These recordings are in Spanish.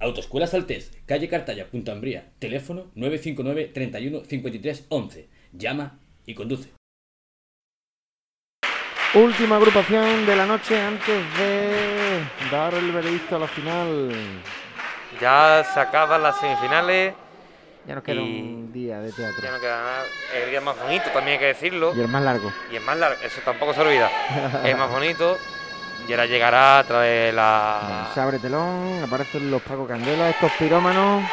Autoescuela Saltés, calle Cartaya, Punta Ambría. Teléfono 959 31 53 11. Llama y conduce. Última agrupación de la noche antes de dar el veredicto a la final. Ya se acaban las semifinales. Ya nos queda Y- un día de teatro. Ya no queda nada. El día más bonito, también hay que decirlo. Y el más largo. Y es más largo, eso tampoco se olvida. es más bonito. Y ahora llegará a través de la. Se abre telón, aparecen los Paco Candela, estos pirómanos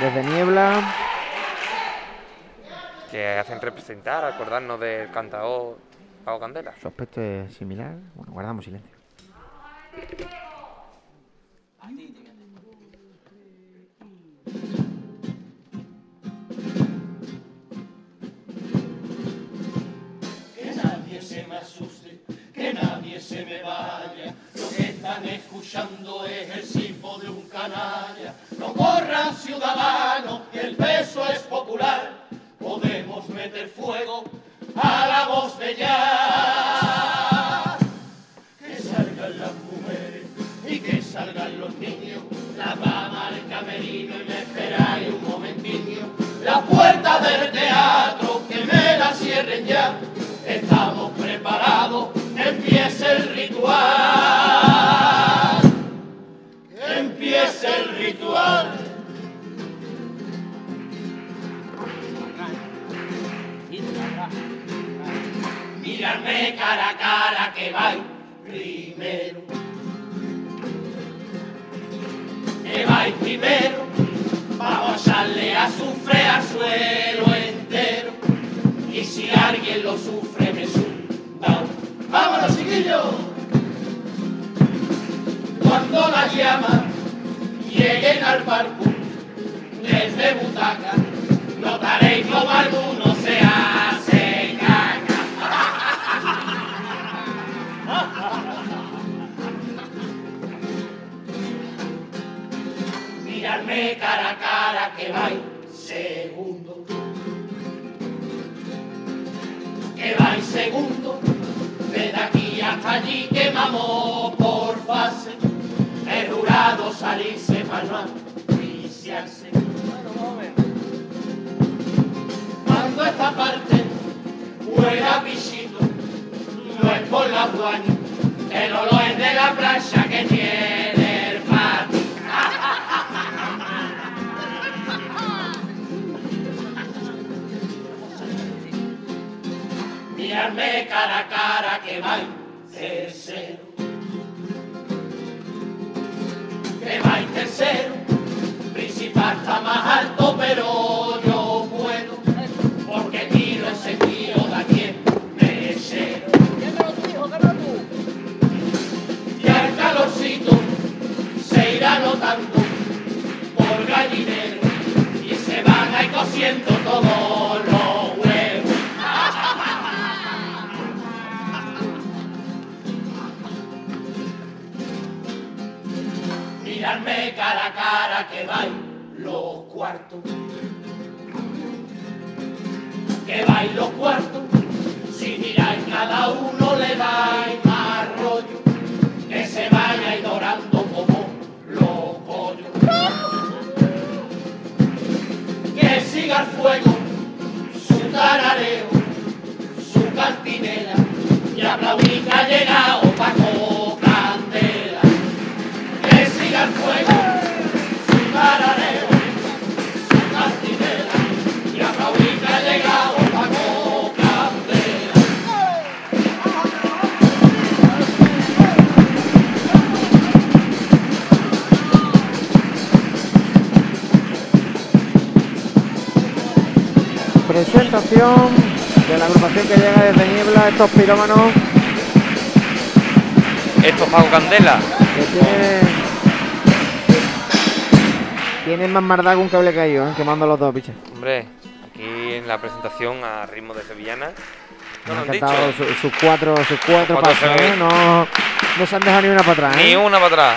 desde Niebla. que hacen representar, acordarnos del cantador Pago Candela. Su aspecto es similar. Bueno, guardamos silencio. Se me vaya. Lo que están escuchando es el silbo de un canalla. No corran Cuando las llamas lleguen al barco, desde butaca, notaréis como alguno se hace caca. Mirarme cara a cara que vais segundo. Que vais segundo. Desde aquí hasta allí quemamos por fase. El jurado salirse para no asfixiarse. Cuando esta parte huela pichito, no es por la guaña, el olor es de la plancha que tiene el patio. Mirarme cara a cara que vais Principal está más alto, pero yo puedo. Porque tiro el sentido de aquí en mechero. Ya el calorcito se irá notando por gallinero y se van a ir cociendo todos cara a cara que vais los cuartos. Que vais los cuartos. Si miráis cada uno le dais más rollo. Que se vaya y dorando como los pollos. Que siga el fuego, su tarareo, su cantinela. Y aplaudí que ha llegado Paco De la agrupación que llega desde Niebla, estos pirómanos Esto es Pago Candela. que tienen Tienen más maldad que un cable caído, ¿eh? quemando los dos bichos. Hombre, aquí en la presentación a ritmo de sevillana. No han han dicho. sus cuatro, sus cuatro Cuatro pasos. ¿eh? No, no se han dejado ni una para atrás, Ni ¿eh? una para atrás.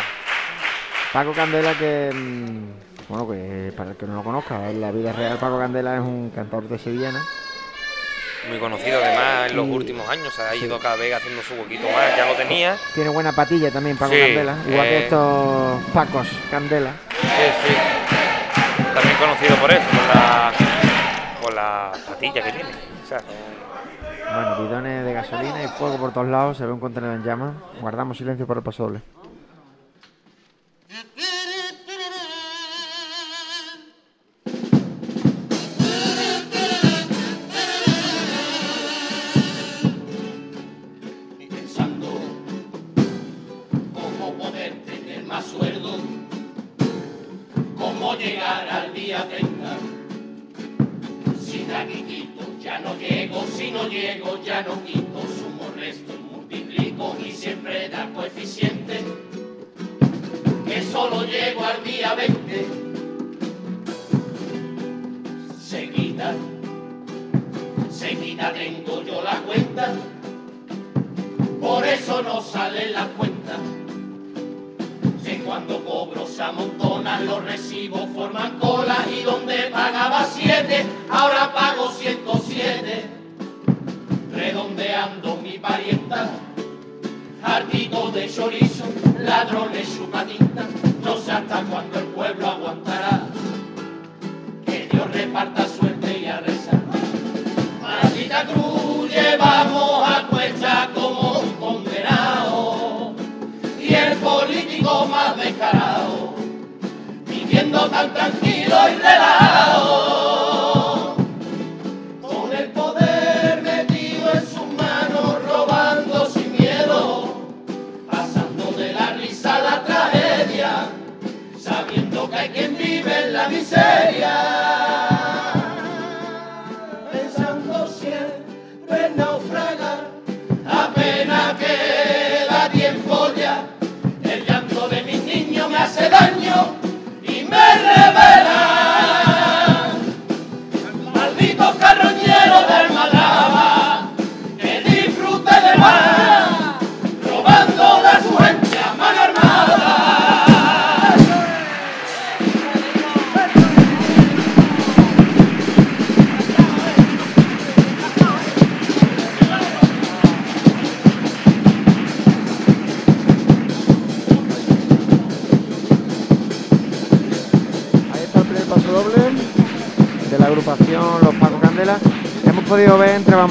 Paco Candela que... mm, Bueno, que para el que no lo conozca, en la vida real Paco Candela es un cantador de sevillana. Muy conocido además en los Y- últimos años. Ha sí. ido cada vez haciendo su huequito más. Ya lo tenía. Tiene buena patilla también Paco Sí, Candela, igual que eh. estos Pacos Candela. Sí, sí. También conocido por eso, por la, por la patilla que tiene. O sea, son- Bueno, bidones de gasolina y fuego por todos lados, se ve un contenedor en llamas. Guardamos silencio para el paso ya no llego, si no llego, ya no quito, sumo, resto, multiplico y siempre da coeficiente, que solo llego al día 20. Seguida, seguida tengo yo la cuenta por eso no salen las cuentas. Cuando cobro se amontonan los recibos, forman colas y donde pagaba siete, ahora pago 107. Redondeando mi parienta, hartito de chorizo, ladrones chupatinta, no sé hasta cuándo el pueblo aguantará. Que Dios reparta suerte y a rezar. Cruz llevamos viviendo tan tranquilo y relajado. Con el poder metido en sus manos robando sin miedo pasando de la risa a la tragedia sabiendo que hay quien vive en la miseria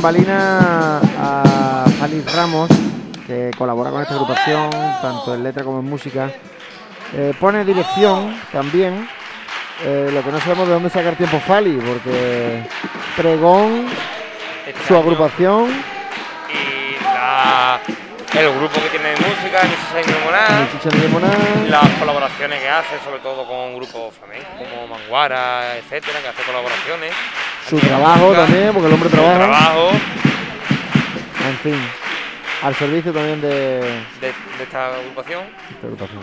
bambalinas a Félix Ramos, que colabora con esta agrupación, tanto en letra como en música. Eh, pone dirección también. Eh, lo que no sabemos de dónde sacar tiempo Fali, porque Pregón, este su año- agrupación, Y la, el grupo que tiene de música. Chicha de Limonada. las colaboraciones que hace, sobre todo con grupos flamencos como Manguara, etcétera, que hace colaboraciones. Su trabajo también, porque el hombre su trabaja. trabajo En fin, al servicio también de, de, de esta agrupación. esta agrupación.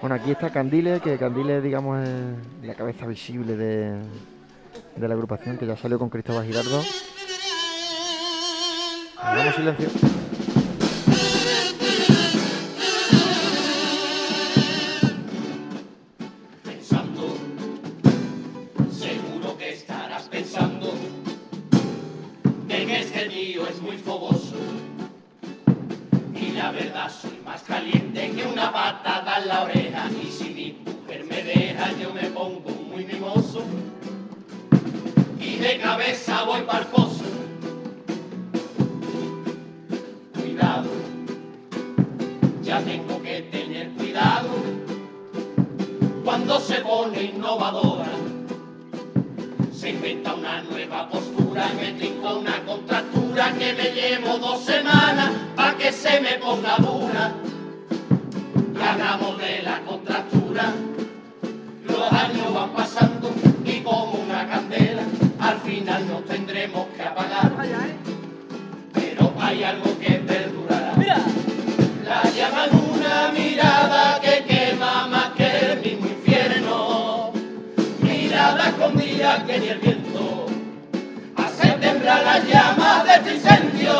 Bueno, aquí está Candile, que Candile, digamos, es la cabeza visible de, de la agrupación, que ya salió con Cristóbal Girardo. Hagamos silencio. Es muy fogoso. Y la verdad soy más caliente que una patada en la oreja. Y si mi mujer me deja, yo me pongo muy mimoso. Y de cabeza voy para pozo. Cuidado, ya tengo que tener cuidado cuando se pone innovadora. Se inventa una nueva postura, me trinco una contractura que me llevo dos semanas para que se me ponga dura. Y hagamos de la contractura. Los años van pasando y como una candela, al final nos tendremos que apagar. Pero hay algo que perdurará. La llama en una mirada que que ni el viento hace temblar las llamas de este incendio.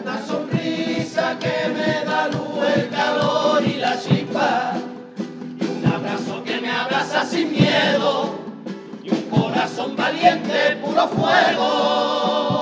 Una sonrisa que me da luz, el calor y la chispa. Y un abrazo que me abraza sin miedo. Y un corazón valiente, puro fuego.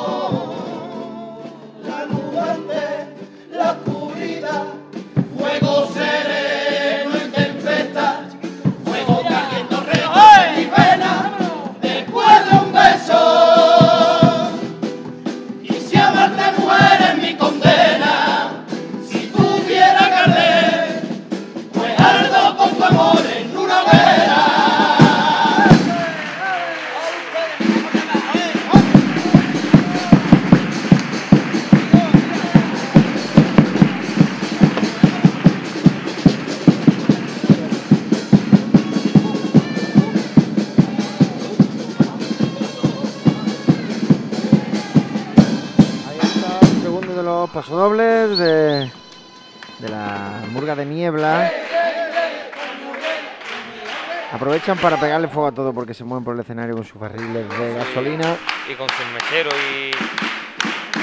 Aprovechan para pegarle fuego a todo porque se mueven por el escenario con sus barriles de gasolina. Y con sus mecheros y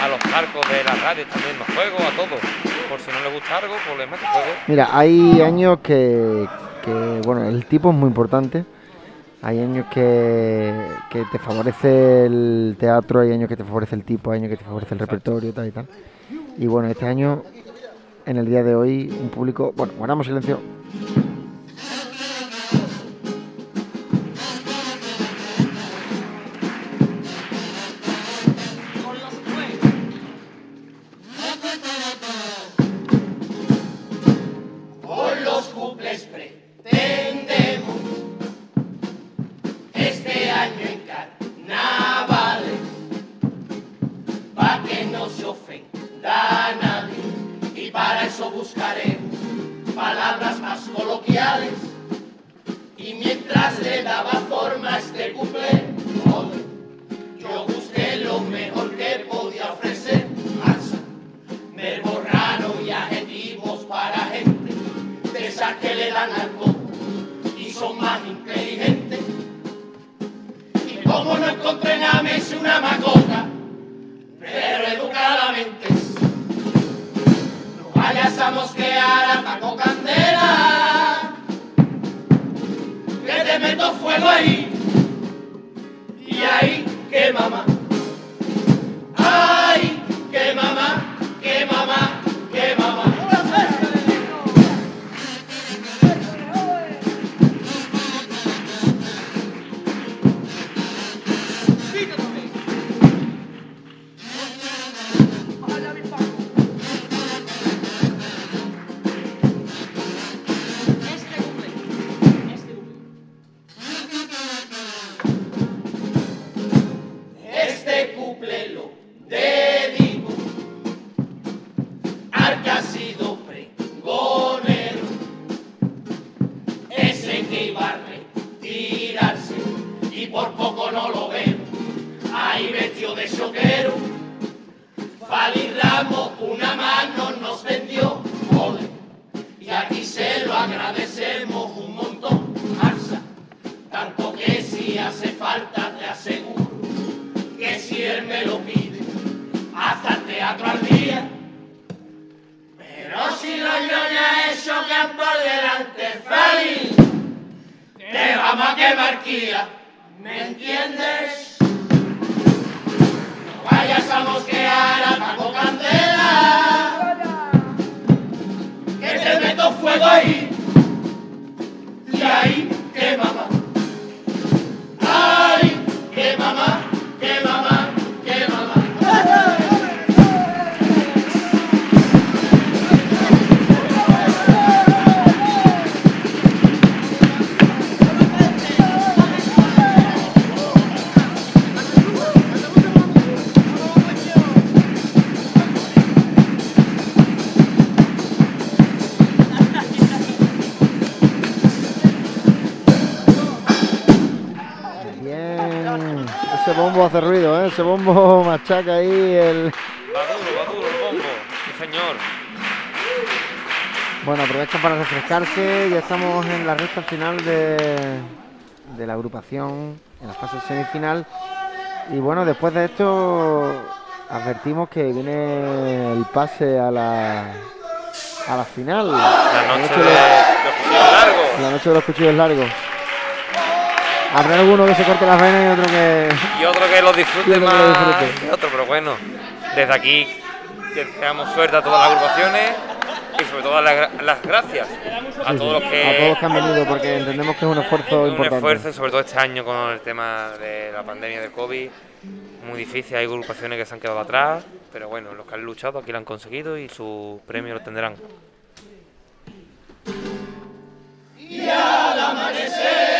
a los arcos de la radio también los fuego, a todo. Por si no le gusta algo, pues le mete fuego. Mira, hay años que, que, bueno, el tipo es muy importante. Hay años que, que te favorece el teatro, hay años que te favorece el tipo, hay años que te favorece el repertorio, tal y tal. Y bueno, este año, en el día de hoy, un público. Bueno, guardamos silencio. Ofenda nadie y para eso buscaremos palabras más coloquiales. Y mientras le daba forma a este cumple yo busqué lo mejor que podía ofrecer. Alza, verbo raro y adjetivos para gente de esas que le dan algo y son más inteligentes. Y como no encontré nada, me hice una macota, educadamente. No vayas a mosquear a Paco Candela, que te meto fuego ahí, y ahí que mamá. Ay, feliz, te vamos a quemar ¿me entiendes? No vayas a mosquear a Paco Candela, que te meto fuego ahí, y ahí Ese bombo machaca ahí el... Va duro, va duro el bombo. Sí, señor. Bueno, aprovechan para refrescarse. Ya estamos en la recta final de, de la agrupación en la fase semifinal. Y bueno, después de esto advertimos que viene el pase a la a la final. La noche de los cuchillos largos. La noche de los cuchillos largos. Habrá alguno que se corte las venas y otro que. Y otro que lo disfrute Y otro que más lo disfrute. que otro, pero bueno, desde aquí deseamos suerte a todas las agrupaciones y sobre todo las, las gracias a Sí, todos sí. los que A todos los que han venido, porque entendemos que es un esfuerzo un importante. esfuerzo y sobre todo este año con el tema de la pandemia del COVID muy difícil, hay agrupaciones que se han quedado atrás, pero bueno, los que han luchado aquí lo han conseguido y su premio lo tendrán. Se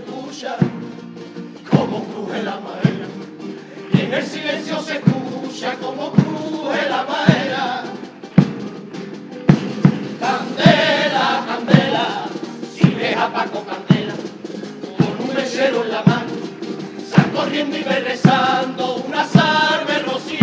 escucha como cruje la madera. Y en el silencio se escucha como cruje la madera. Candela, candela, si ves a Paco Candela, con un mechero en la mano, sal corriendo y ve rezando una salve rociera.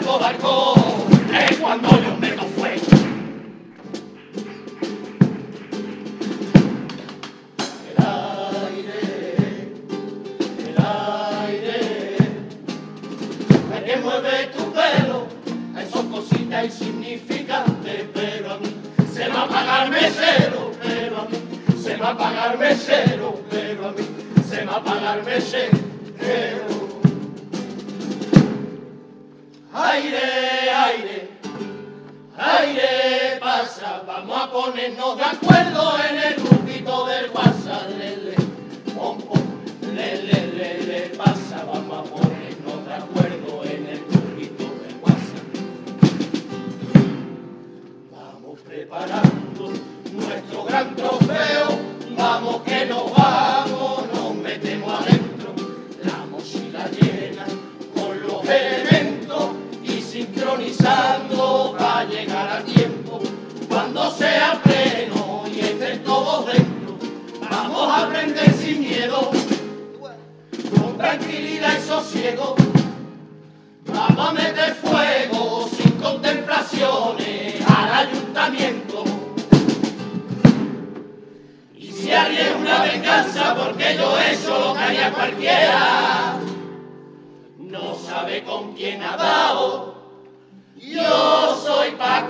Cuando estáis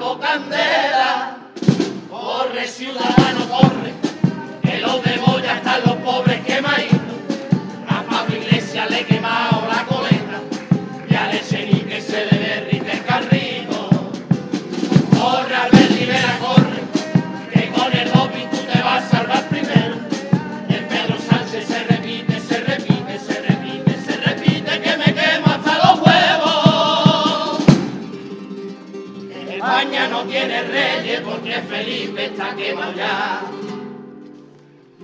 Campo Candela, corre ciudad. viene Reyes porque Felipe está quemado ya.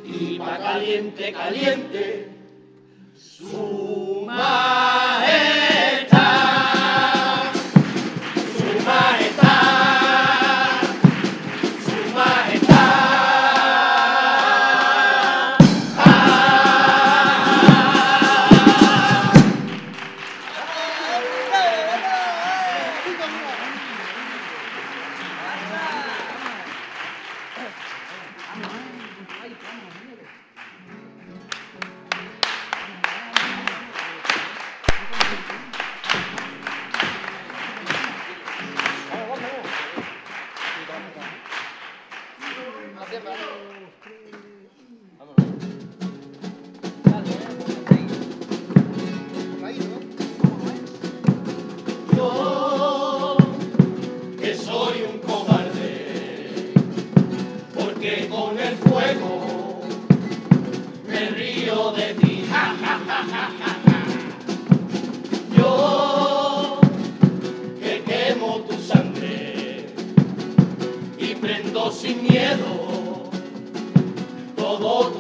Y va caliente, caliente, su mar. Yo que quemo tu sangre y prendo sin miedo todo tu